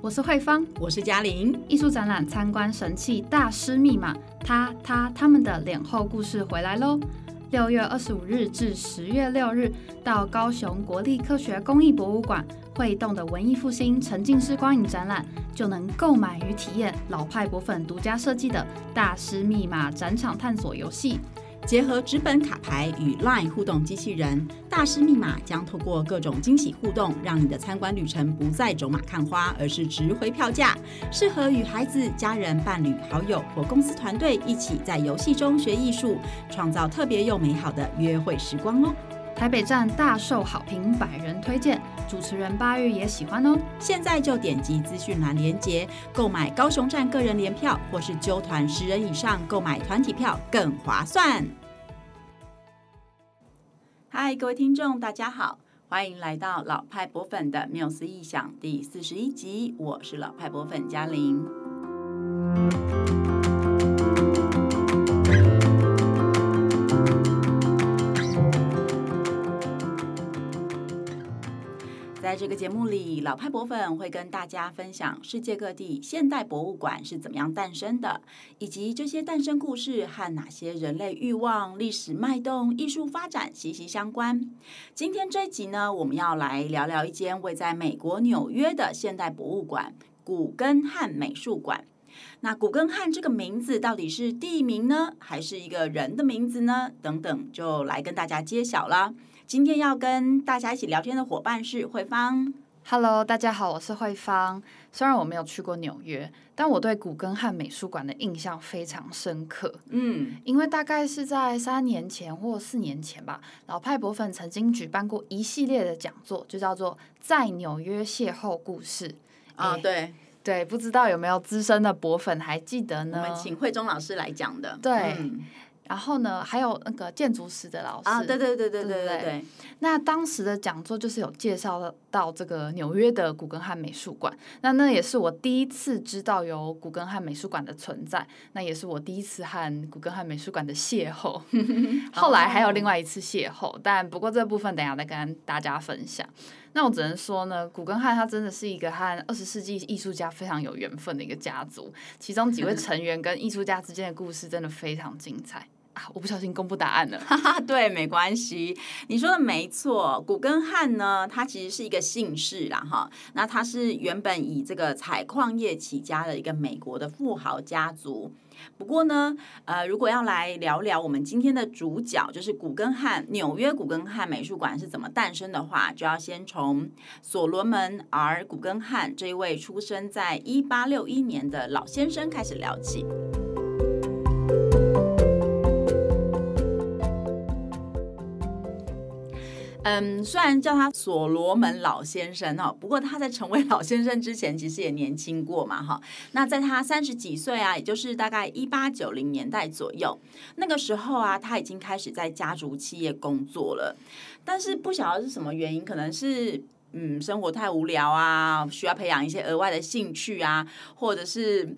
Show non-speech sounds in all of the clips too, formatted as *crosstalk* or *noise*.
我是慧芳，我是嘉玲。艺术展览参观神器大师密码，他他他们的脸后故事回来喽！六月二十五日至十月六日，到高雄国立科学工艺博物馆会动的文艺复兴沉浸式光影展览，就能购买与体验老派博粉独家设计的大师密码展场探索游戏。结合纸本卡牌与 LINE 互动机器人，大师密码将透过各种惊喜互动，让你的参观旅程不再走马看花，而是值回票价。适合与孩子、家人、伴侣、好友或公司团队一起在游戏中学艺术，创造特别又美好的约会时光哦。台北站大受好评，百人推荐，主持人八月也喜欢哦。现在就点击资讯栏连结，购买高雄站个人联票，或是揪团十人以上购买团体票更划算。嗨，各位听众，大家好，欢迎来到老派博粉的缪斯异想第四十一集，我是老派博粉嘉玲。在这个节目里，老派博粉会跟大家分享世界各地现代博物馆是怎么样诞生的，以及这些诞生故事和哪些人类欲望、历史脉动、艺术发展息息相关。今天这一集呢，我们要来聊聊一间位在美国纽约的现代博物馆——古根汉美术馆。那古根汉这个名字到底是地名呢，还是一个人的名字呢？等等，就来跟大家揭晓了。今天要跟大家一起聊天的伙伴是慧芳。Hello，大家好，我是慧芳。虽然我没有去过纽约，但我对古根汉美术馆的印象非常深刻。嗯，因为大概是在三年前或四年前吧，老派博粉曾经举办过一系列的讲座，就叫做《在纽约邂逅故事》啊。哦，对对，不知道有没有资深的博粉还记得呢？我们请慧中老师来讲的。对。嗯然后呢，还有那个建筑师的老师啊，对对对对对对对。那当时的讲座就是有介绍到这个纽约的古根汉美术馆，那那也是我第一次知道有古根汉美术馆的存在，那也是我第一次和古根汉美术馆的邂逅。*laughs* 后来还有另外一次邂逅，但不过这部分等一下再跟大家分享。那我只能说呢，古根汉他真的是一个和二十世纪艺术家非常有缘分的一个家族，其中几位 *laughs* 成员跟艺术家之间的故事真的非常精彩。我不小心公布答案了，哈哈，对，没关系，你说的没错。古根汉呢，他其实是一个姓氏啦，哈，那他是原本以这个采矿业起家的一个美国的富豪家族。不过呢，呃，如果要来聊聊我们今天的主角，就是古根汉纽约古根汉美术馆是怎么诞生的话，就要先从所罗门 ·R· 古根汉这一位出生在一八六一年的老先生开始聊起。嗯，虽然叫他所罗门老先生哈，不过他在成为老先生之前，其实也年轻过嘛哈。那在他三十几岁啊，也就是大概一八九零年代左右，那个时候啊，他已经开始在家族企业工作了。但是不晓得是什么原因，可能是嗯，生活太无聊啊，需要培养一些额外的兴趣啊，或者是。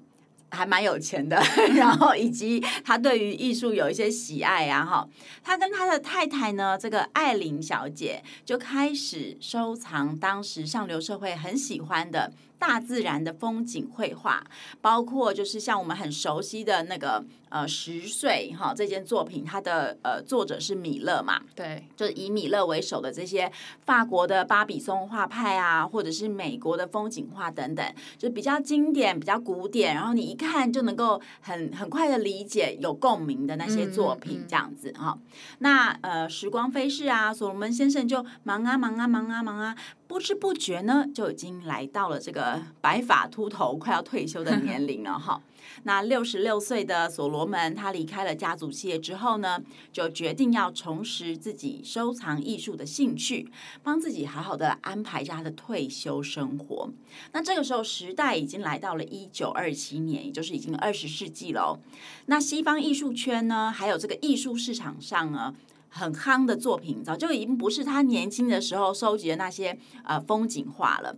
还蛮有钱的，*laughs* 然后以及他对于艺术有一些喜爱啊，哈，他跟他的太太呢，这个艾琳小姐就开始收藏当时上流社会很喜欢的。大自然的风景绘画，包括就是像我们很熟悉的那个呃十岁哈这件作品，它的呃作者是米勒嘛，对，就是以米勒为首的这些法国的巴比松画派啊，或者是美国的风景画等等，就比较经典、比较古典，然后你一看就能够很很快的理解、有共鸣的那些作品，这样子哈、嗯嗯。那呃时光飞逝啊，所罗门先生就忙啊忙啊忙啊忙啊。不知不觉呢，就已经来到了这个白发秃头、快要退休的年龄了哈。*laughs* 那六十六岁的所罗门，他离开了家族企业之后呢，就决定要重拾自己收藏艺术的兴趣，帮自己好好的安排他的退休生活。那这个时候，时代已经来到了一九二七年，也就是已经二十世纪了。那西方艺术圈呢，还有这个艺术市场上呢，很夯的作品，早就已经不是他年轻的时候收集的那些呃风景画了。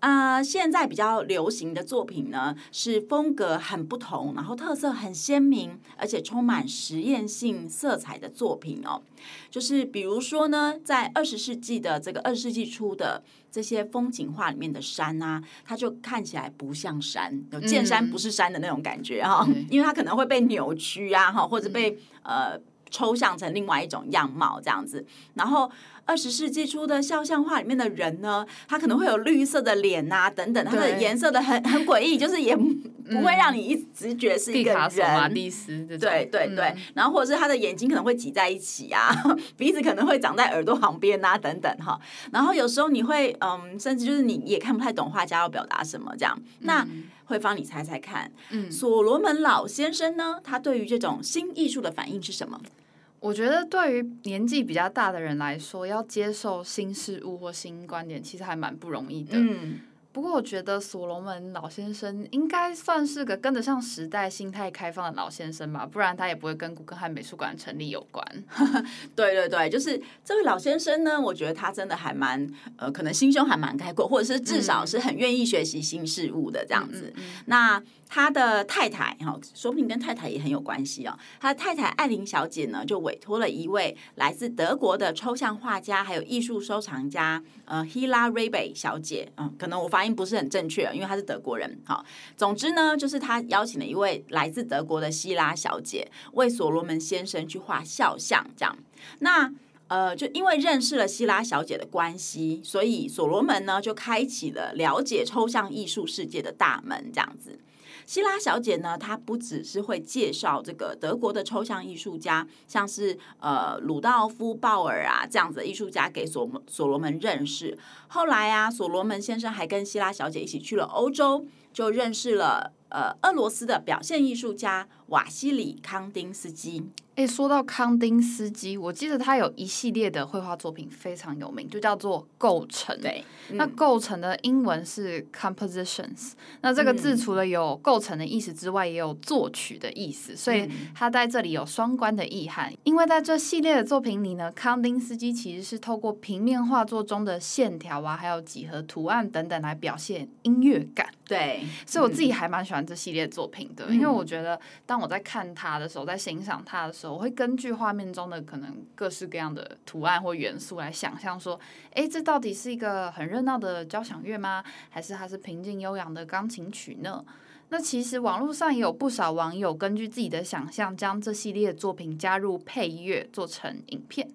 啊、呃，现在比较流行的作品呢，是风格很不同，然后特色很鲜明，而且充满实验性色彩的作品哦。就是比如说呢，在二十世纪的这个二十世纪初的这些风景画里面的山啊，它就看起来不像山，有见山不是山的那种感觉哈、嗯，因为它可能会被扭曲啊，哈，或者被、嗯、呃。抽象成另外一种样貌，这样子。然后二十世纪初的肖像画里面的人呢，他可能会有绿色的脸啊，等等，他的颜色的很很诡异，就是也不会让你一直觉得是一个人。毕卡索、马蒂斯，对对对、嗯。然后或者是他的眼睛可能会挤在一起啊，鼻子可能会长在耳朵旁边啊，等等哈。然后有时候你会嗯，甚至就是你也看不太懂画家要表达什么这样。那慧芳，你猜猜看，嗯，所罗门老先生呢，他对于这种新艺术的反应是什么？我觉得对于年纪比较大的人来说，要接受新事物或新观点，其实还蛮不容易的。嗯。不过我觉得所罗门老先生应该算是个跟得上时代、心态开放的老先生吧，不然他也不会跟古根汉美术馆成立有关。*laughs* 对对对，就是这位老先生呢，我觉得他真的还蛮呃，可能心胸还蛮开阔，或者是至少是很愿意学习新事物的这样子。嗯、那他的太太哈，说不定跟太太也很有关系哦。他的太太艾琳小姐呢，就委托了一位来自德国的抽象画家还有艺术收藏家呃，Hilla Rehbeck 小姐嗯，可能我发。不是很正确，因为他是德国人。好，总之呢，就是他邀请了一位来自德国的希拉小姐为所罗门先生去画肖像，这样。那呃，就因为认识了希拉小姐的关系，所以所罗门呢就开启了了解抽象艺术世界的大门，这样子。希拉小姐呢，她不只是会介绍这个德国的抽象艺术家，像是呃鲁道夫·鲍尔啊这样子的艺术家给所所罗门认识。后来啊，所罗门先生还跟希拉小姐一起去了欧洲，就认识了呃俄罗斯的表现艺术家瓦西里·康丁斯基。诶，说到康丁斯基，我记得他有一系列的绘画作品非常有名，就叫做构成。对，嗯、那构成的英文是 compositions。那这个字除了有构成的意思之外，也有作曲的意思，所以它在这里有双关的意涵。因为在这系列的作品里呢，康丁斯基其实是透过平面画作中的线条啊，还有几何图案等等来表现音乐感。对，所以我自己还蛮喜欢这系列作品的，嗯、因为我觉得当当我在看它的时候，在欣赏它的时候，我会根据画面中的可能各式各样的图案或元素来想象说，诶，这到底是一个很热闹的交响乐吗？还是它是平静悠扬的钢琴曲呢？那其实网络上也有不少网友根据自己的想象，将这系列作品加入配乐，做成影片。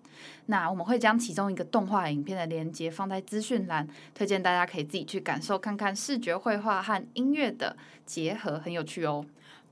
那我们会将其中一个动画影片的连接放在资讯栏，推荐大家可以自己去感受看看视觉绘画和音乐的结合，很有趣哦。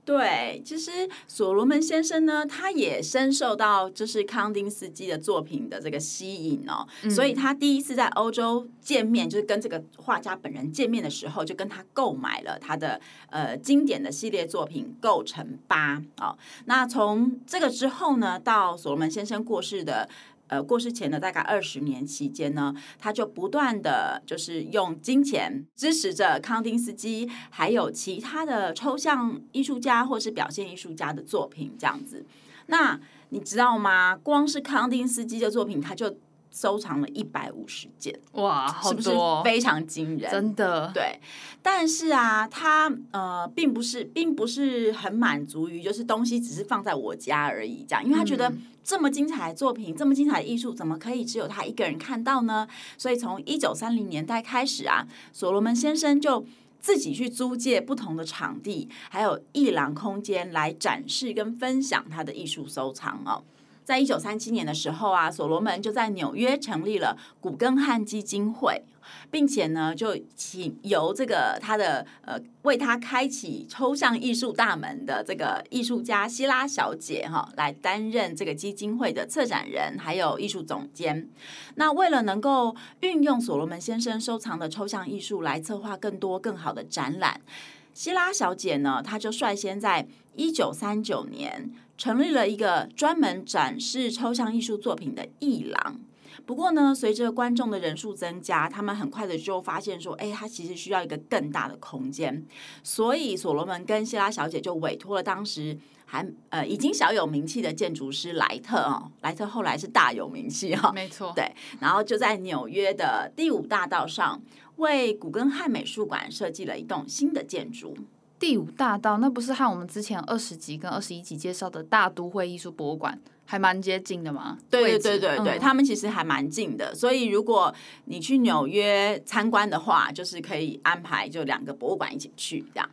对，其实所罗门先生呢，他也深受到就是康丁斯基的作品的这个吸引哦，嗯、所以他第一次在欧洲见面，就是跟这个画家本人见面的时候，就跟他购买了他的呃经典的系列作品《构成八》哦。那从这个之后呢，到所罗门先生过世的。呃，过世前的大概二十年期间呢，他就不断的就是用金钱支持着康丁斯基，还有其他的抽象艺术家或是表现艺术家的作品这样子。那你知道吗？光是康丁斯基的作品，他就收藏了一百五十件，哇，好多，是不是非常惊人？真的，对。但是啊，他呃，并不是，并不是很满足于就是东西只是放在我家而已这样，因为他觉得这么精彩的作品，嗯、这么精彩的艺术，怎么可以只有他一个人看到呢？所以从一九三零年代开始啊，所罗门先生就自己去租借不同的场地，还有艺廊空间来展示跟分享他的艺术收藏哦。在一九三七年的时候啊，所罗门就在纽约成立了古根汉基金会，并且呢，就请由这个他的呃为他开启抽象艺术大门的这个艺术家希拉小姐哈来担任这个基金会的策展人，还有艺术总监。那为了能够运用所罗门先生收藏的抽象艺术来策划更多更好的展览，希拉小姐呢，她就率先在一九三九年。成立了一个专门展示抽象艺术作品的艺廊，不过呢，随着观众的人数增加，他们很快的就发现说，哎，他其实需要一个更大的空间，所以所罗门跟希拉小姐就委托了当时还呃已经小有名气的建筑师莱特哦，莱特后来是大有名气哈、哦，没错，对，然后就在纽约的第五大道上为古根汉美术馆设计了一栋新的建筑。第五大道那不是和我们之前二十集跟二十一集介绍的大都会艺术博物馆还蛮接近的吗？对对对对对，嗯、他们其实还蛮近的，所以如果你去纽约参观的话，就是可以安排就两个博物馆一起去这样。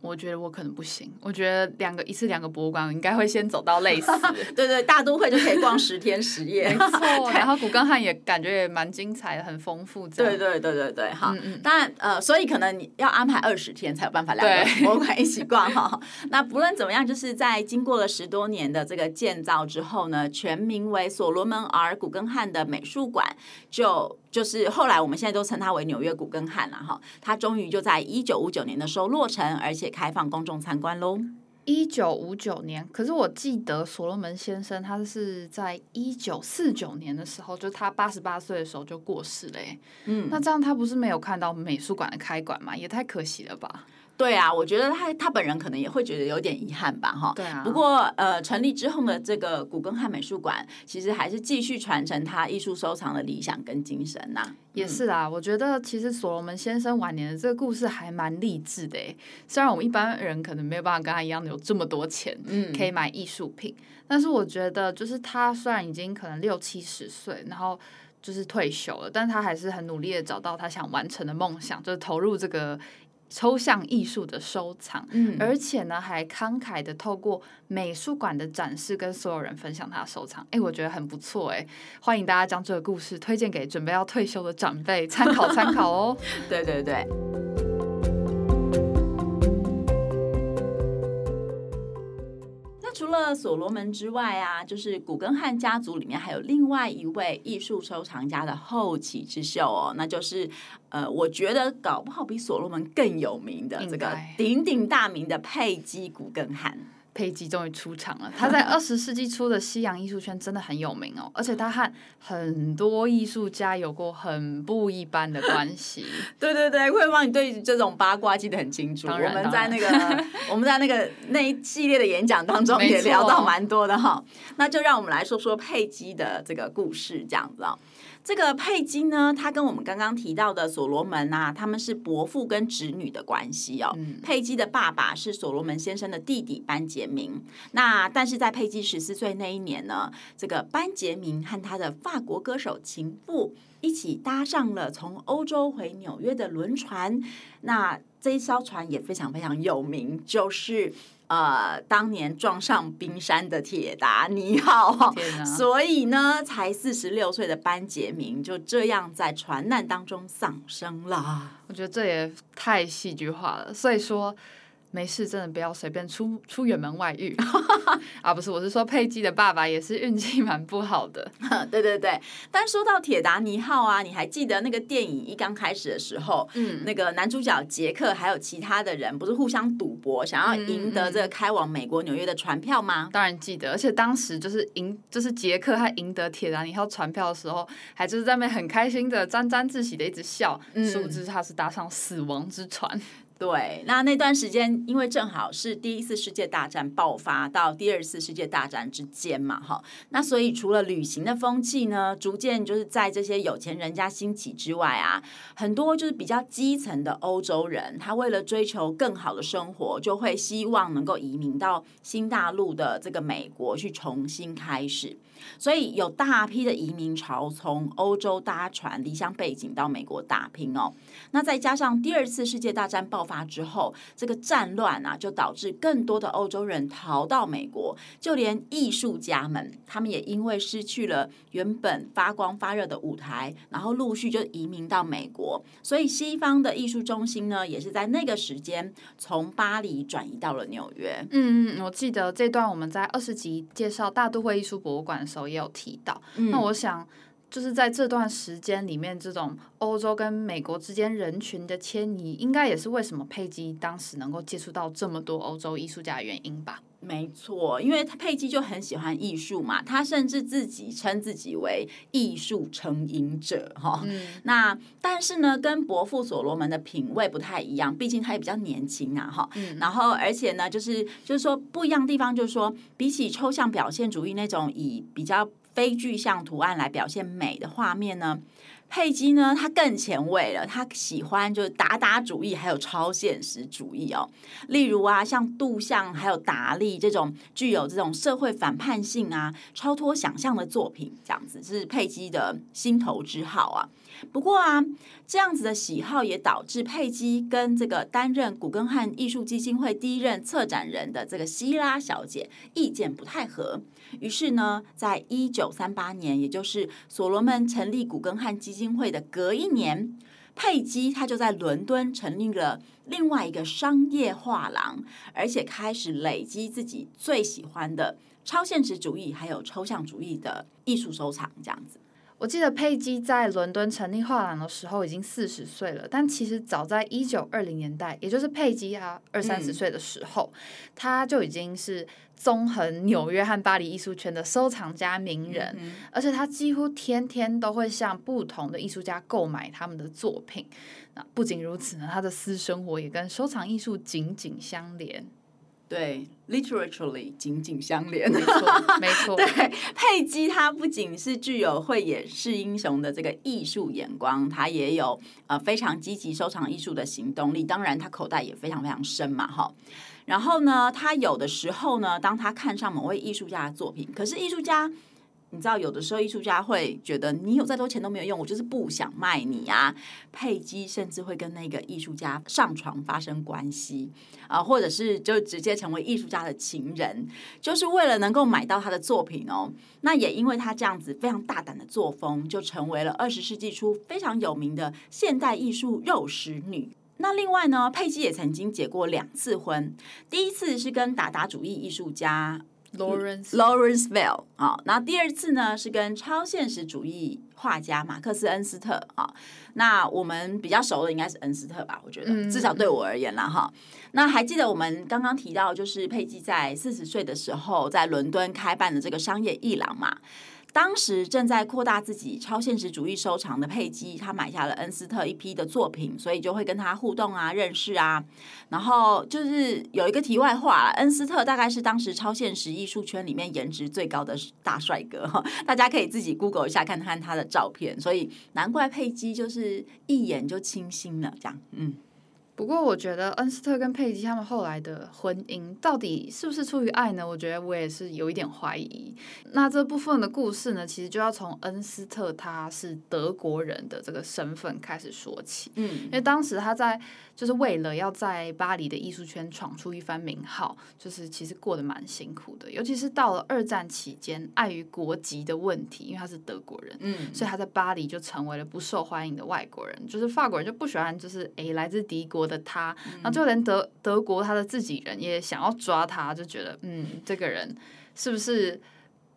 我觉得我可能不行，我觉得两个一次两个博物馆，我应该会先走到累死。*laughs* 对对，大都会就可以逛十天十夜，没错。*laughs* 然后古根汉也感觉也蛮精彩的，很丰富。对对对对对，哈。嗯嗯。当然呃，所以可能你要安排二十天才有办法两个博物馆一起逛哈。那不论怎么样，就是在经过了十多年的这个建造之后呢，全名为所罗门 R 古根汉的美术馆就。就是后来我们现在都称它为纽约古根汉了哈，它终于就在一九五九年的时候落成，而且开放公众参观喽。一九五九年，可是我记得所罗门先生他是在一九四九年的时候，就他八十八岁的时候就过世了。嗯，那这样他不是没有看到美术馆的开馆吗？也太可惜了吧。对啊，我觉得他他本人可能也会觉得有点遗憾吧，哈。对啊。不过呃，成立之后的这个古根汉美术馆，其实还是继续传承他艺术收藏的理想跟精神呐、啊。也是啦，嗯、我觉得其实所罗门先生晚年的这个故事还蛮励志的诶。虽然我们一般人可能没有办法跟他一样有这么多钱，嗯，可以买艺术品，但是我觉得就是他虽然已经可能六七十岁，然后就是退休了，但他还是很努力的找到他想完成的梦想，就是投入这个。抽象艺术的收藏，嗯，而且呢，还慷慨的透过美术馆的展示，跟所有人分享他的收藏。哎，我觉得很不错，哎，欢迎大家将这个故事推荐给准备要退休的长辈参考参考哦。对 *laughs* 对对。除了所罗门之外啊，就是古根汉家族里面还有另外一位艺术收藏家的后起之秀哦，那就是呃，我觉得搞不好比所罗门更有名的这个鼎鼎大名的佩姬古根汉。佩姬终于出场了。他在 *laughs* 二十世纪初的西洋艺术圈真的很有名哦，而且他和很多艺术家有过很不一般的关系。对 *laughs* 对对，慧芳，你对这种八卦记得很清楚。我们在那个 *laughs* 我们在那个那一系列的演讲当中也聊到蛮多的哈。那就让我们来说说佩姬的这个故事，这样子啊。这个佩姬呢，他跟我们刚刚提到的所罗门啊，他们是伯父跟侄女的关系哦。嗯、佩姬的爸爸是所罗门先生的弟弟班杰明。那但是在佩姬十四岁那一年呢，这个班杰明和他的法国歌手情妇一起搭上了从欧洲回纽约的轮船。那这一艘船也非常非常有名，就是。呃，当年撞上冰山的铁达尼号，所以呢，才四十六岁的班杰明就这样在船难当中丧生了。我觉得这也太戏剧化了，所以说。没事，真的不要随便出出远门外遇 *laughs* 啊！不是，我是说佩姬的爸爸也是运气蛮不好的。*laughs* 对对对，但说到铁达尼号啊，你还记得那个电影一刚开始的时候，嗯，那个男主角杰克还有其他的人不是互相赌博，想要赢得这个开往美国纽约的船票吗？当然记得，而且当时就是赢，就是杰克他赢得铁达尼号船票的时候，还就是在那边很开心的沾沾自喜的一直笑，殊不知他是搭上死亡之船。对，那那段时间，因为正好是第一次世界大战爆发到第二次世界大战之间嘛，哈，那所以除了旅行的风气呢，逐渐就是在这些有钱人家兴起之外啊，很多就是比较基层的欧洲人，他为了追求更好的生活，就会希望能够移民到新大陆的这个美国去重新开始。所以有大批的移民潮从欧洲搭船离乡背井到美国打拼哦。那再加上第二次世界大战爆发之后，这个战乱啊，就导致更多的欧洲人逃到美国。就连艺术家们，他们也因为失去了原本发光发热的舞台，然后陆续就移民到美国。所以西方的艺术中心呢，也是在那个时间从巴黎转移到了纽约。嗯嗯，我记得这段我们在二十集介绍大都会艺术博物馆的。时候也有提到，嗯、那我想就是在这段时间里面，这种欧洲跟美国之间人群的迁移，应该也是为什么佩姬当时能够接触到这么多欧洲艺术家的原因吧。没错，因为他佩姬就很喜欢艺术嘛，他甚至自己称自己为艺术成瘾者哈。嗯、那但是呢，跟伯父所罗门的品味不太一样，毕竟他也比较年轻啊哈。嗯、然后而且呢，就是就是说不一样的地方，就是说比起抽象表现主义那种以比较非具象图案来表现美的画面呢。佩姬呢，她更前卫了，她喜欢就是达达主义，还有超现实主义哦。例如啊，像杜象还有达利这种具有这种社会反叛性啊、超脱想象的作品，这样子是佩姬的心头之好啊。不过啊，这样子的喜好也导致佩姬跟这个担任古根汉艺术基金会第一任策展人的这个希拉小姐意见不太合。于是呢，在一九三八年，也就是所罗门成立古根汉基金会的隔一年，佩姬她就在伦敦成立了另外一个商业画廊，而且开始累积自己最喜欢的超现实主义还有抽象主义的艺术收藏，这样子。我记得佩姬在伦敦成立画廊的时候已经四十岁了，但其实早在一九二零年代，也就是佩姬她二三十岁的时候，她、嗯、就已经是纵横纽约和巴黎艺术圈的收藏家名人，嗯、而且她几乎天天都会向不同的艺术家购买他们的作品。那不仅如此呢，她的私生活也跟收藏艺术紧紧相连。对，literally 紧紧相连，没错，没错。*laughs* 对，佩姬她不仅是具有慧眼识英雄的这个艺术眼光，她也有呃非常积极收藏艺术的行动力。当然，她口袋也非常非常深嘛，哈。然后呢，她有的时候呢，当她看上某位艺术家的作品，可是艺术家。你知道，有的时候艺术家会觉得你有再多钱都没有用，我就是不想卖你啊。佩姬甚至会跟那个艺术家上床发生关系啊，或者是就直接成为艺术家的情人，就是为了能够买到他的作品哦。那也因为他这样子非常大胆的作风，就成为了二十世纪初非常有名的现代艺术肉食女。那另外呢，佩姬也曾经结过两次婚，第一次是跟达达主义艺术家。Lawrence Lawrenceville 啊，那第二次呢是跟超现实主义画家马克思恩斯特啊，那我们比较熟的应该是恩斯特吧，我觉得至少对我而言啦哈。那还记得我们刚刚提到，就是佩姬在四十岁的时候在伦敦开办的这个商业艺廊嘛。当时正在扩大自己超现实主义收藏的佩姬，他买下了恩斯特一批的作品，所以就会跟他互动啊、认识啊。然后就是有一个题外话，恩斯特大概是当时超现实艺术圈里面颜值最高的大帅哥，*laughs* 大家可以自己 Google 一下看看他的照片。所以难怪佩姬就是一眼就倾心了，这样嗯。不过，我觉得恩斯特跟佩吉他们后来的婚姻到底是不是出于爱呢？我觉得我也是有一点怀疑。那这部分的故事呢，其实就要从恩斯特他是德国人的这个身份开始说起。嗯，因为当时他在就是为了要在巴黎的艺术圈闯出一番名号，就是其实过得蛮辛苦的。尤其是到了二战期间，碍于国籍的问题，因为他是德国人，嗯，所以他在巴黎就成为了不受欢迎的外国人。就是法国人就不喜欢，就是诶来自敌国的他，然后就连德德国他的自己人也想要抓他，就觉得嗯，这个人是不是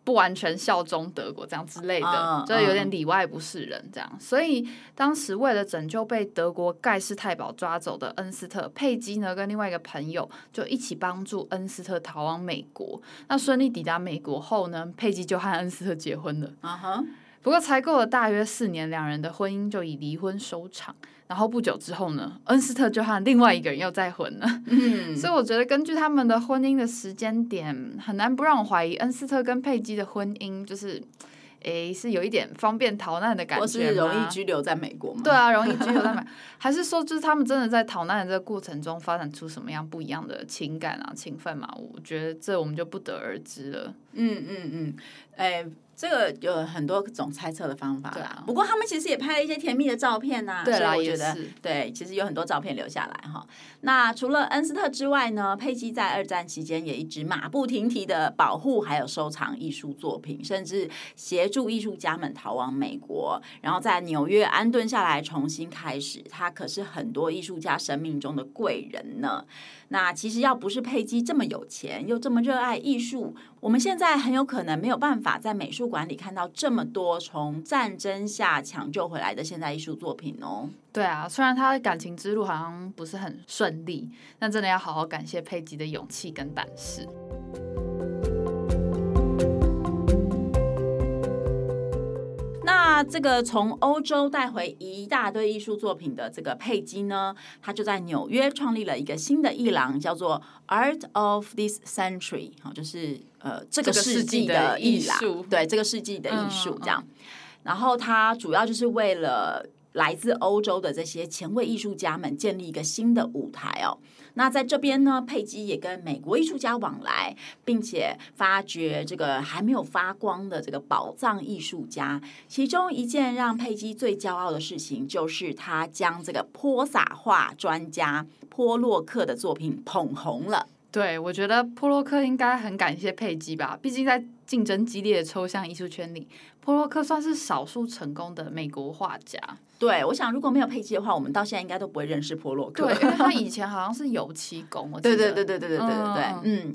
不完全效忠德国这样之类的，就有点里外不是人这样。所以当时为了拯救被德国盖世太保抓走的恩斯特，佩姬呢跟另外一个朋友就一起帮助恩斯特逃往美国。那顺利抵达美国后呢，佩姬就和恩斯特结婚了。啊哈。不过才过了大约四年，两人的婚姻就以离婚收场。然后不久之后呢，恩斯特就和另外一个人又再婚了。嗯，所以我觉得根据他们的婚姻的时间点，很难不让我怀疑恩斯特跟佩姬的婚姻就是，诶，是有一点方便逃难的感觉，是容易居留在美国吗？对啊，容易居留在美国，*laughs* 还是说就是他们真的在逃难的这个过程中发展出什么样不一样的情感啊、情分嘛？我觉得这我们就不得而知了。嗯嗯嗯，诶。这个有很多种猜测的方法啦，不过他们其实也拍了一些甜蜜的照片呐，所以我觉得对，其实有很多照片留下来哈。那除了恩斯特之外呢，佩姬在二战期间也一直马不停蹄的保护还有收藏艺术作品，甚至协助艺术家们逃往美国，然后在纽约安顿下来重新开始。他可是很多艺术家生命中的贵人呢。那其实要不是佩姬这么有钱，又这么热爱艺术，我们现在很有可能没有办法在美术馆里看到这么多从战争下抢救回来的现代艺术作品哦。对啊，虽然他的感情之路好像不是很顺利，但真的要好好感谢佩吉的勇气跟胆识。那这个从欧洲带回一大堆艺术作品的这个佩姬呢，他就在纽约创立了一个新的艺廊，叫做 Art of this Century，好，就是呃这个世纪的艺术，对这个世纪的艺术这样。然后他主要就是为了来自欧洲的这些前卫艺术家们建立一个新的舞台哦。那在这边呢，佩姬也跟美国艺术家往来，并且发掘这个还没有发光的这个宝藏艺术家。其中一件让佩姬最骄傲的事情，就是他将这个泼洒画专家波洛克的作品捧红了。对，我觉得波洛克应该很感谢佩姬吧，毕竟在竞争激烈的抽象艺术圈里，波洛克算是少数成功的美国画家。对，我想如果没有佩姬的话，我们到现在应该都不会认识波洛克。对，*laughs* 因为他以前好像是油漆工，我记得。对对对对对对对对对，嗯。嗯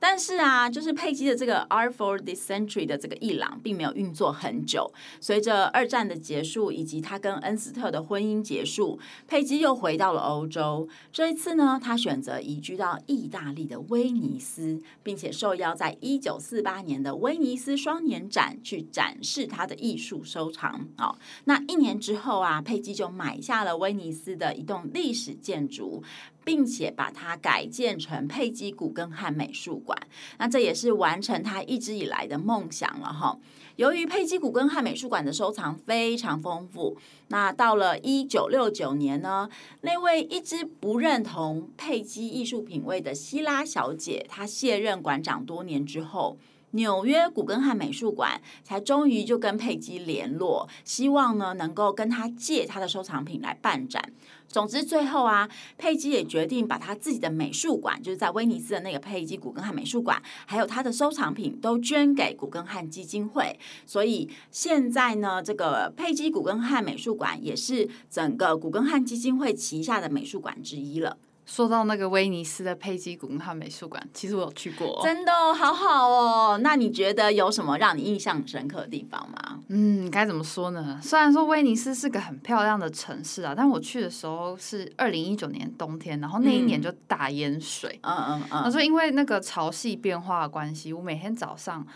但是啊，就是佩姬的这个 Art for the Century 的这个伊朗并没有运作很久。随着二战的结束，以及他跟恩斯特的婚姻结束，佩姬又回到了欧洲。这一次呢，他选择移居到意大利的威尼斯，并且受邀在一九四八年的威尼斯双年展去展示他的艺术收藏。哦，那一年之后啊，佩姬就买下了威尼斯的一栋历史建筑。并且把它改建成佩姬古根汉美术馆，那这也是完成他一直以来的梦想了哈。由于佩姬古根汉美术馆的收藏非常丰富，那到了一九六九年呢，那位一直不认同佩姬艺术品味的希拉小姐，她卸任馆长多年之后，纽约古根汉美术馆才终于就跟佩姬联络，希望呢能够跟他借他的收藏品来办展。总之，最后啊，佩姬也决定把他自己的美术馆，就是在威尼斯的那个佩姬古根汉美术馆，还有他的收藏品都捐给古根汉基金会。所以现在呢，这个佩姬古根汉美术馆也是整个古根汉基金会旗下的美术馆之一了。说到那个威尼斯的佩姬古根汉美术馆，其实我有去过哦，真的好好哦。那你觉得有什么让你印象深刻的地方吗？嗯，该怎么说呢？虽然说威尼斯是个很漂亮的城市啊，但我去的时候是二零一九年冬天，然后那一年就大淹水。嗯嗯嗯。他说因为那个潮汐变化的关系，我每天早上。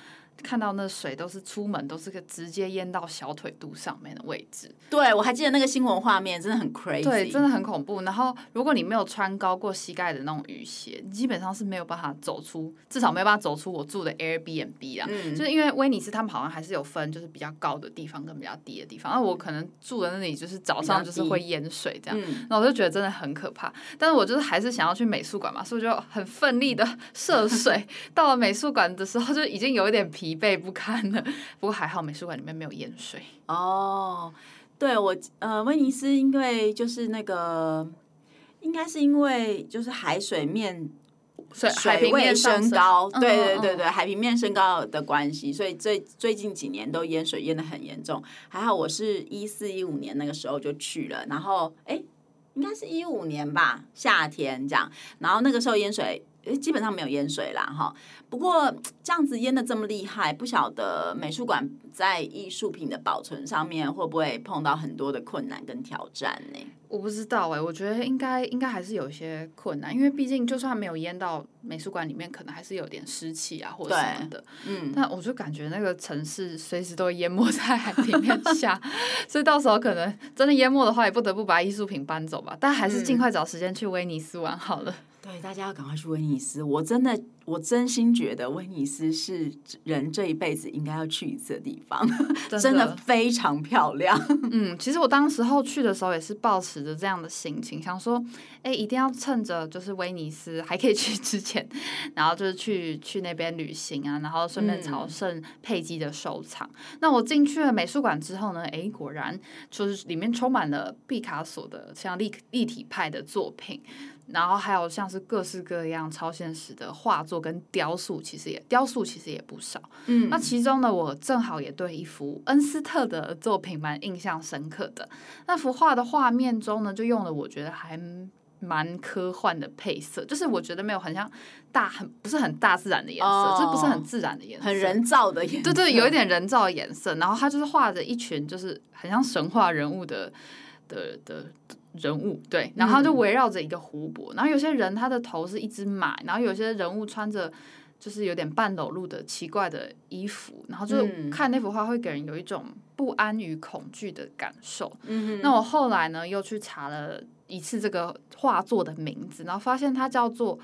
看到那水都是出门都是个直接淹到小腿肚上面的位置。对，我还记得那个新闻画面，真的很 crazy。对，真的很恐怖。然后，如果你没有穿高过膝盖的那种雨鞋，你基本上是没有办法走出，至少没有办法走出我住的 Airbnb 啊。嗯。就是因为威尼斯他们好像还是有分，就是比较高的地方跟比较低的地方。那我可能住的那里就是早上就是会淹水这样，那我就觉得真的很可怕。但是我就是还是想要去美术馆嘛，所以我就很奋力的涉水。*laughs* 到了美术馆的时候，就已经有一点疲惫不堪了。不过还好美术馆里面没有淹水。哦，对，我呃，威尼斯因为就是那个，应该是因为就是海水面水水位升高，对对对对，海平面升高的关系，所以最最近几年都淹水淹的很严重。还好我是一四一五年那个时候就去了，然后哎，应该是一五年吧，夏天这样，然后那个时候淹水。诶，基本上没有淹水啦，哈。不过这样子淹的这么厉害，不晓得美术馆在艺术品的保存上面会不会碰到很多的困难跟挑战呢？我不知道哎、欸，我觉得应该应该还是有一些困难，因为毕竟就算没有淹到美术馆里面，可能还是有点湿气啊或者什么的。嗯。但我就感觉那个城市随时都会淹没在海平面下，*laughs* 所以到时候可能真的淹没的话，也不得不把艺术品搬走吧。但还是尽快找时间去威尼斯玩好了。嗯对，大家要赶快去威尼斯。我真的，我真心觉得威尼斯是人这一辈子应该要去一次的地方，真的，真的非常漂亮。*laughs* 嗯，其实我当时候去的时候也是抱持着这样的心情，想说，哎，一定要趁着就是威尼斯还可以去之前，然后就是去去那边旅行啊，然后顺便朝圣佩姬的收藏。嗯、那我进去了美术馆之后呢，哎，果然就是里面充满了毕卡索的像立立体派的作品。然后还有像是各式各样超现实的画作跟雕塑，其实也雕塑其实也不少。嗯，那其中呢，我正好也对一幅恩斯特的作品蛮印象深刻的。那幅画的画面中呢，就用了我觉得还蛮科幻的配色，就是我觉得没有很像大很不是很大自然的颜色，哦、这不是很自然的颜色，很人造的颜色。对对，有一点人造的颜色。然后他就是画着一群就是很像神话人物的的的。人物对，然后就围绕着一个湖泊，嗯、然后有些人他的头是一只马，然后有些人物穿着就是有点半裸露的奇怪的衣服，然后就看那幅画会给人有一种不安与恐惧的感受。嗯、那我后来呢又去查了一次这个画作的名字，然后发现它叫做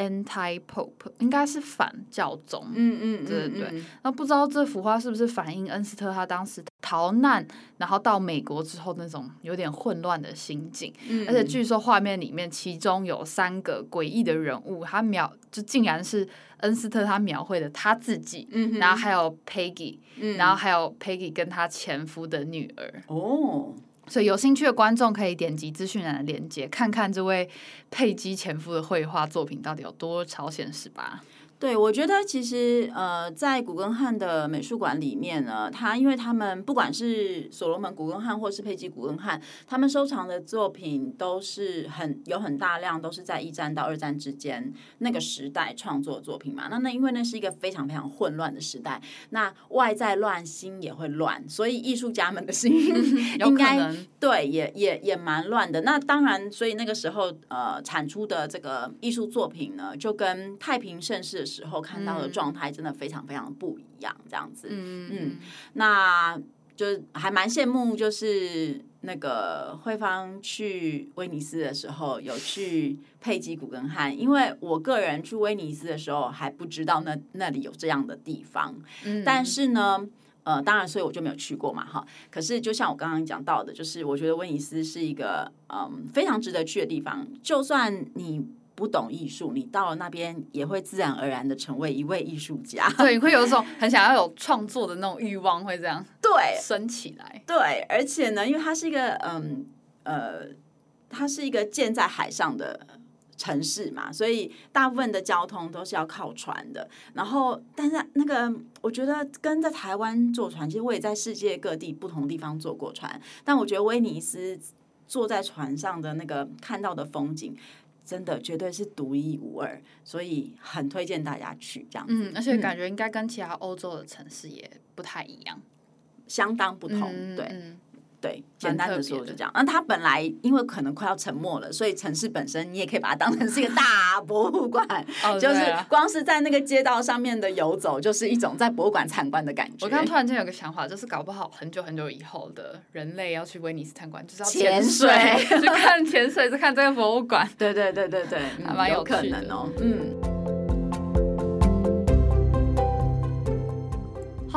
The Anti-Pope，应该是反教宗。嗯嗯，对对对。那不知道这幅画是不是反映恩斯特他当时逃难，然后到美国之后那种有点混乱的心境。嗯、而且据说画面里面其中有三个诡异的人物，他描就竟然是恩斯特他描绘的他自己，嗯、然后还有 Peggy，、嗯、然后还有 Peggy 跟他前夫的女儿。哦。所以有兴趣的观众可以点击资讯栏的链接，看看这位佩姬前夫的绘画作品到底有多超现实吧。对，我觉得其实呃，在古根汉的美术馆里面呢，他因为他们不管是所罗门古根汉或是佩吉古根汉，他们收藏的作品都是很有很大量都是在一战到二战之间那个时代创作的作品嘛。那那因为那是一个非常非常混乱的时代，那外在乱，心也会乱，所以艺术家们的心 *laughs* 应该对也也也蛮乱的。那当然，所以那个时候呃产出的这个艺术作品呢，就跟太平盛世的时候看到的状态真的非常非常不一样，这样子，嗯嗯，那就还蛮羡慕，就是那个慧芳去威尼斯的时候有去佩吉古根汉，因为我个人去威尼斯的时候还不知道那那里有这样的地方，嗯，但是呢，呃，当然，所以我就没有去过嘛，哈。可是就像我刚刚讲到的，就是我觉得威尼斯是一个嗯非常值得去的地方，就算你。不懂艺术，你到了那边也会自然而然的成为一位艺术家。*laughs* *laughs* 对，你会有一种很想要有创作的那种欲望，会这样对升起来。对，而且呢，因为它是一个嗯呃，它是一个建在海上的城市嘛，所以大部分的交通都是要靠船的。然后，但是那个我觉得跟在台湾坐船，其实我也在世界各地不同地方坐过船，但我觉得威尼斯坐在船上的那个看到的风景。真的绝对是独一无二，所以很推荐大家去这样子。嗯，而且感觉应该跟其他欧洲的城市也不太一样，相当不同。嗯、对。嗯对，简单的说就这样。那它本来因为可能快要沉没了，所以城市本身你也可以把它当成是一个大 *laughs* 博物馆，就是光是在那个街道上面的游走，就是一种在博物馆参观的感觉。我刚刚突然间有个想法，就是搞不好很久很久以后的人类要去威尼斯参观，就是要潜水，*laughs* 去看潜水，去看这个博物馆。*laughs* 对对对对对，还蛮有可能哦。嗯。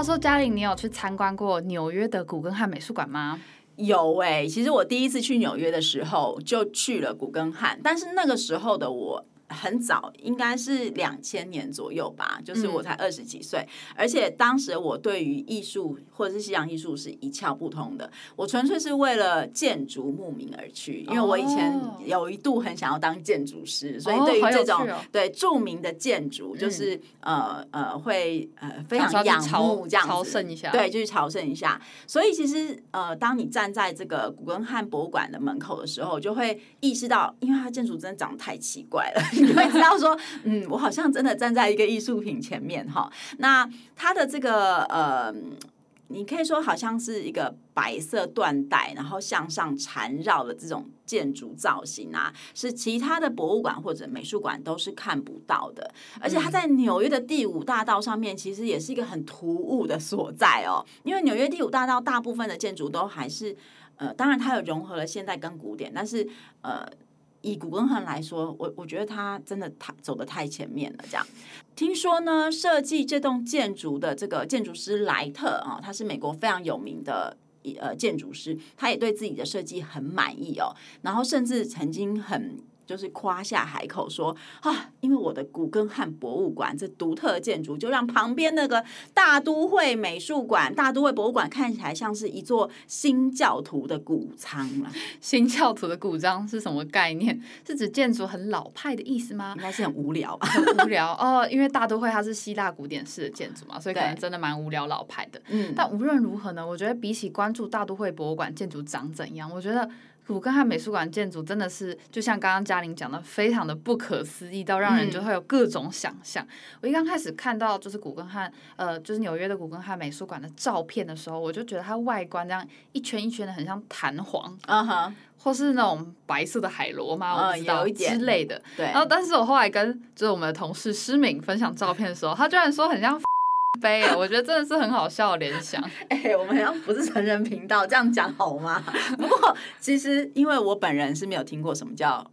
说嘉玲，你有去参观过纽约的古根汉美术馆吗？有哎、其实我第一次去纽约的时候就去了古根汉，但是那个时候的我。很早，应该是两千年左右吧，就是我才二十几岁，嗯、而且当时我对于艺术或者是西洋艺术是一窍不通的，我纯粹是为了建筑慕名而去，因为我以前有一度很想要当建筑师，哦、所以对于这种、哦哦、对著名的建筑，就是、嗯、呃呃会呃非常仰慕这样子，朝圣一下，对，就是朝圣一下。所以其实呃，当你站在这个古根汉博物馆的门口的时候，就会意识到，因为它建筑真的长得太奇怪了。你会知道说，嗯，我好像真的站在一个艺术品前面哈。那它的这个呃，你可以说好像是一个白色缎带，然后向上缠绕的这种建筑造型啊，是其他的博物馆或者美术馆都是看不到的。而且它在纽约的第五大道上面，其实也是一个很突兀的所在哦。因为纽约第五大道大部分的建筑都还是呃，当然它有融合了现代跟古典，但是呃。以古根汉来说，我我觉得他真的太走的太前面了。这样，听说呢，设计这栋建筑的这个建筑师莱特啊，他是美国非常有名的呃建筑师，他也对自己的设计很满意哦，然后甚至曾经很。就是夸下海口说啊，因为我的古根汉博物馆这独特的建筑，就让旁边那个大都会美术馆、大都会博物馆看起来像是一座新教徒的古仓了。*laughs* 新教徒的古仓是什么概念？是指建筑很老派的意思吗？应该是很无聊吧，很无聊哦。因为大都会它是希腊古典式的建筑嘛，所以可能真的蛮无聊老派的。嗯，但无论如何呢，我觉得比起关注大都会博物馆建筑长怎样，我觉得。古根汉美术馆建筑真的是，就像刚刚嘉玲讲的，非常的不可思议，到让人就会有各种想象。嗯、我一刚开始看到就是古根汉，呃，就是纽约的古根汉美术馆的照片的时候，我就觉得它外观这样一圈一圈的，很像弹簧，嗯哼，或是那种白色的海螺嘛，我不知道、嗯、之类的。对。然后，但是我后来跟就是我们的同事诗敏分享照片的时候，他居然说很像。杯，我觉得真的是很好笑的联想。*laughs* 哎、我们要不是成人频道，这样讲好吗？*laughs* 不过其实因为我本人是没有听过什么叫。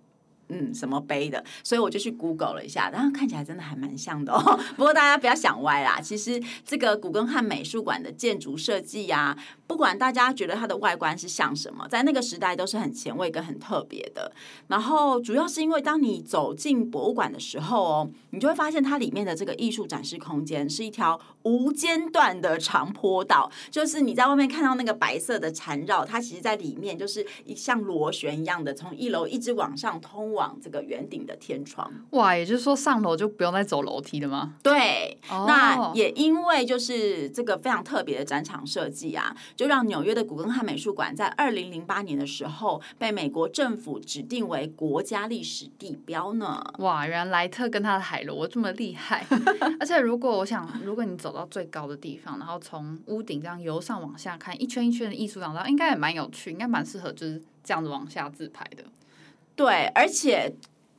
嗯，什么碑的？所以我就去 Google 了一下，然后看起来真的还蛮像的哦。*laughs* 不过大家不要想歪啦，其实这个古根汉美术馆的建筑设计呀，不管大家觉得它的外观是像什么，在那个时代都是很前卫跟很特别的。然后主要是因为当你走进博物馆的时候哦，你就会发现它里面的这个艺术展示空间是一条无间断的长坡道，就是你在外面看到那个白色的缠绕，它其实在里面就是一像螺旋一样的，从一楼一直往上通往。这个圆顶的天窗，哇，也就是说上楼就不用再走楼梯了吗？对，oh. 那也因为就是这个非常特别的展场设计啊，就让纽约的古根汉美术馆在二零零八年的时候被美国政府指定为国家历史地标呢。哇，原来莱特跟他的海螺这么厉害，*laughs* 而且如果我想，如果你走到最高的地方，然后从屋顶这样由上往下看一圈一圈的艺术廊道，应该也蛮有趣，应该蛮适合就是这样子往下自拍的。对，而且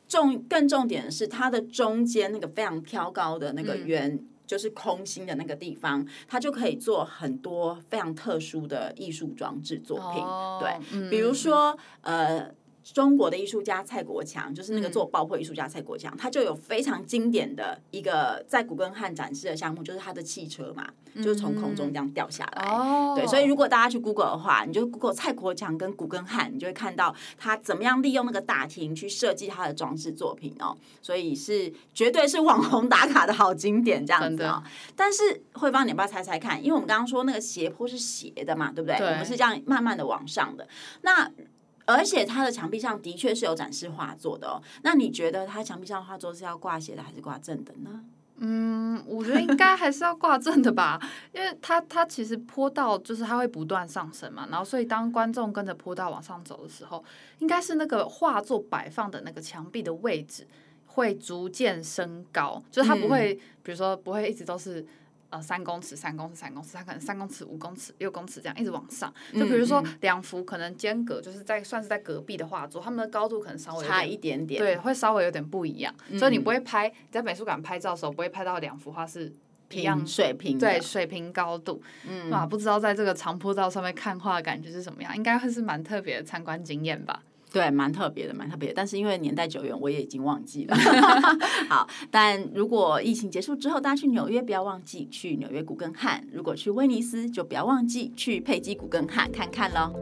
重更重点的是，它的中间那个非常挑高的那个圆，嗯、就是空心的那个地方，它就可以做很多非常特殊的艺术装置作品。哦、对，嗯、比如说呃。中国的艺术家蔡国强，就是那个做爆破艺术家蔡国强，嗯、他就有非常经典的一个在古根汉展示的项目，就是他的汽车嘛，嗯、就是从空中这样掉下来。哦，对，所以如果大家去 Google 的话，你就 Google 蔡国强跟古根汉，你就会看到他怎么样利用那个大厅去设计他的装饰作品哦。所以是绝对是网红打卡的好经典这样子哦。但是会芳，你要不要猜猜看？因为我们刚刚说那个斜坡是斜的嘛，对不对？对，我们是这样慢慢的往上的。那而且它的墙壁上的确是有展示画作的哦。那你觉得它墙壁上画作是要挂斜的还是挂正的呢？嗯，我觉得应该还是要挂正的吧，因为它它其实坡道就是它会不断上升嘛，然后所以当观众跟着坡道往上走的时候，应该是那个画作摆放的那个墙壁的位置会逐渐升高，就是它不会，嗯、比如说不会一直都是。呃，三公尺，三公尺，三公尺，它可能三公尺、五公尺、六公尺这样一直往上。就比如说两幅可能间隔，就是在算是在隔壁的画作，他们的高度可能稍微差一点点，对，会稍微有点不一样。嗯、所以你不会拍，你在美术馆拍照的时候，不会拍到两幅画是一样平水平，对，水平高度。嗯，哇，不知道在这个长坡道上面看画的感觉是什么样？应该会是蛮特别的参观经验吧。对，蛮特别的，蛮特别的。但是因为年代久远，我也已经忘记了。*laughs* 好，但如果疫情结束之后，大家去纽约不要忘记去纽约古根汉；如果去威尼斯，就不要忘记去佩姬古根汉看看喽。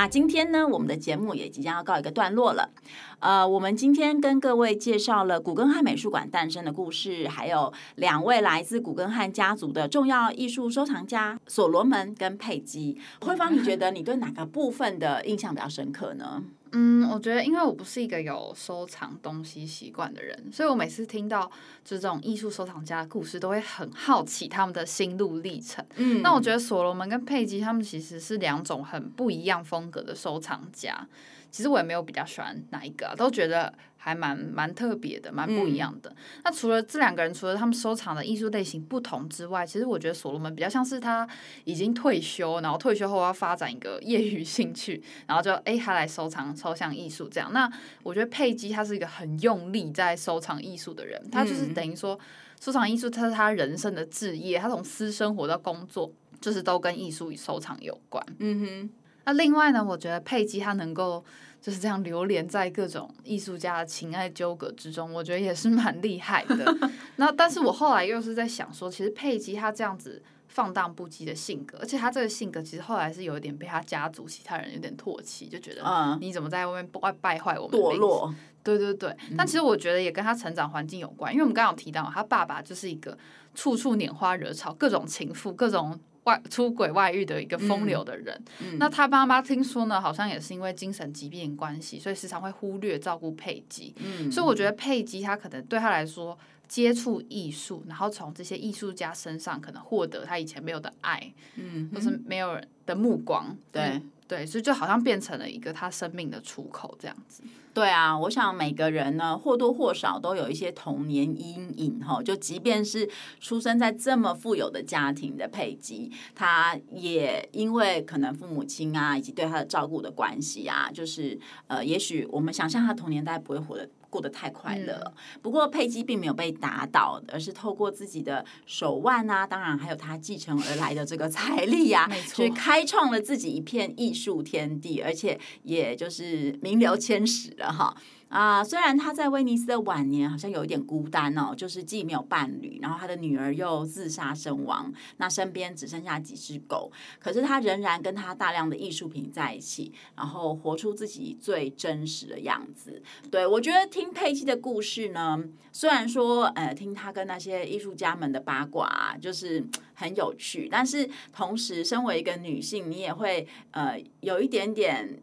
那今天呢，我们的节目也即将要告一个段落了。呃，我们今天跟各位介绍了古根汉美术馆诞生的故事，还有两位来自古根汉家族的重要艺术收藏家所罗门跟佩姬。慧芳，你觉得你对哪个部分的印象比较深刻呢？嗯，我觉得因为我不是一个有收藏东西习惯的人，所以我每次听到就是这种艺术收藏家的故事，都会很好奇他们的心路历程。嗯，那我觉得所罗门跟佩姬他们其实是两种很不一样风格的收藏家。其实我也没有比较喜欢哪一个啊，都觉得还蛮蛮特别的，蛮不一样的。嗯、那除了这两个人，除了他们收藏的艺术类型不同之外，其实我觉得所罗门比较像是他已经退休，然后退休后要发展一个业余兴趣，然后就哎他来收藏抽象艺术这样。那我觉得佩姬他是一个很用力在收藏艺术的人，他就是等于说收藏艺术，他是他人生的置业，他从私生活到工作，就是都跟艺术与收藏有关。嗯哼。那另外呢，我觉得佩姬她能够就是这样流连在各种艺术家的情爱纠葛之中，我觉得也是蛮厉害的。*laughs* 那但是我后来又是在想说，其实佩姬她这样子放荡不羁的性格，而且她这个性格其实后来是有一点被她家族其他人有点唾弃，就觉得你怎么在外面败败坏我们堕落？对对对。但其实我觉得也跟她成长环境有关，因为我们刚刚有提到，她爸爸就是一个处处拈花惹草、各种情妇、各种。外出轨外遇的一个风流的人，嗯嗯、那他妈妈听说呢，好像也是因为精神疾病关系，所以时常会忽略照顾佩姬。嗯，所以我觉得佩姬她可能对他来说，接触艺术，然后从这些艺术家身上可能获得他以前没有的爱，嗯，或是没有人的目光，对。嗯对，所以就好像变成了一个他生命的出口这样子。对啊，我想每个人呢或多或少都有一些童年阴影哈。就即便是出生在这么富有的家庭的佩吉，他也因为可能父母亲啊以及对他的照顾的关系啊，就是呃，也许我们想象他童年大概不会活得。过得太快乐了，不过佩姬并没有被打倒，而是透过自己的手腕啊，当然还有他继承而来的这个财力啊，去开创了自己一片艺术天地，而且也就是名留千史了哈。啊，虽然他在威尼斯的晚年好像有一点孤单哦，就是既没有伴侣，然后他的女儿又自杀身亡，那身边只剩下几只狗，可是他仍然跟他大量的艺术品在一起，然后活出自己最真实的样子。对，我觉得听佩姬的故事呢，虽然说呃听他跟那些艺术家们的八卦，就是 *tsk* 很有趣，但是同时身为一个女性，你也会呃有一点点，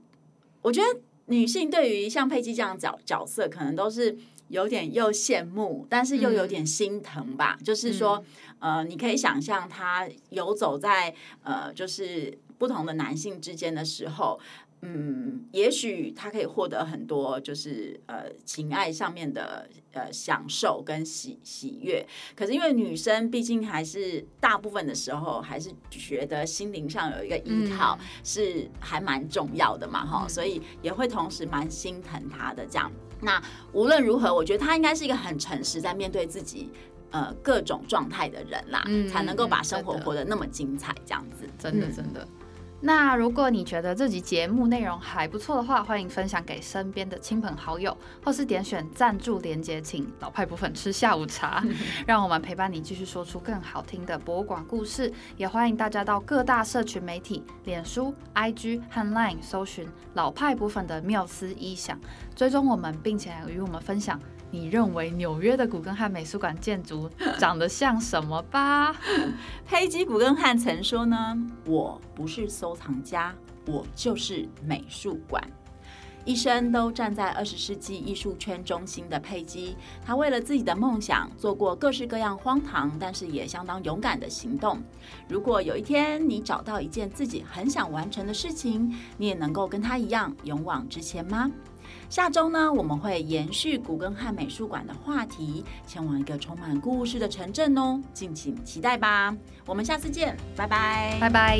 我觉得。女性对于像佩姬这样角角色，可能都是有点又羡慕，但是又有点心疼吧。嗯、就是说，呃，你可以想象她游走在呃，就是不同的男性之间的时候。嗯，也许他可以获得很多，就是呃情爱上面的呃享受跟喜喜悦。可是因为女生毕竟还是大部分的时候还是觉得心灵上有一个依靠是还蛮重要的嘛，哈、嗯，所以也会同时蛮心疼他的这样。那无论如何，我觉得他应该是一个很诚实在面对自己呃各种状态的人啦，嗯、才能够把生活活得那么精彩，这样子，真的真的。嗯那如果你觉得这集节目内容还不错的话，欢迎分享给身边的亲朋好友，或是点选赞助连结，请老派博粉吃下午茶，*laughs* 让我们陪伴你继续说出更好听的博物馆故事。也欢迎大家到各大社群媒体、脸书、IG 和 Line 搜寻老派博粉的缪斯意想，追踪我们，并且与我们分享。你认为纽约的古根汉美术馆建筑 *laughs* 长得像什么吧？*laughs* 佩姬古根汉曾说呢：“我不是收藏家，我就是美术馆。”一生都站在二十世纪艺术圈中心的佩姬，她为了自己的梦想做过各式各样荒唐，但是也相当勇敢的行动。如果有一天你找到一件自己很想完成的事情，你也能够跟她一样勇往直前吗？下周呢，我们会延续古根汉美术馆的话题，前往一个充满故事的城镇哦，敬请期待吧。我们下次见，拜拜，拜拜。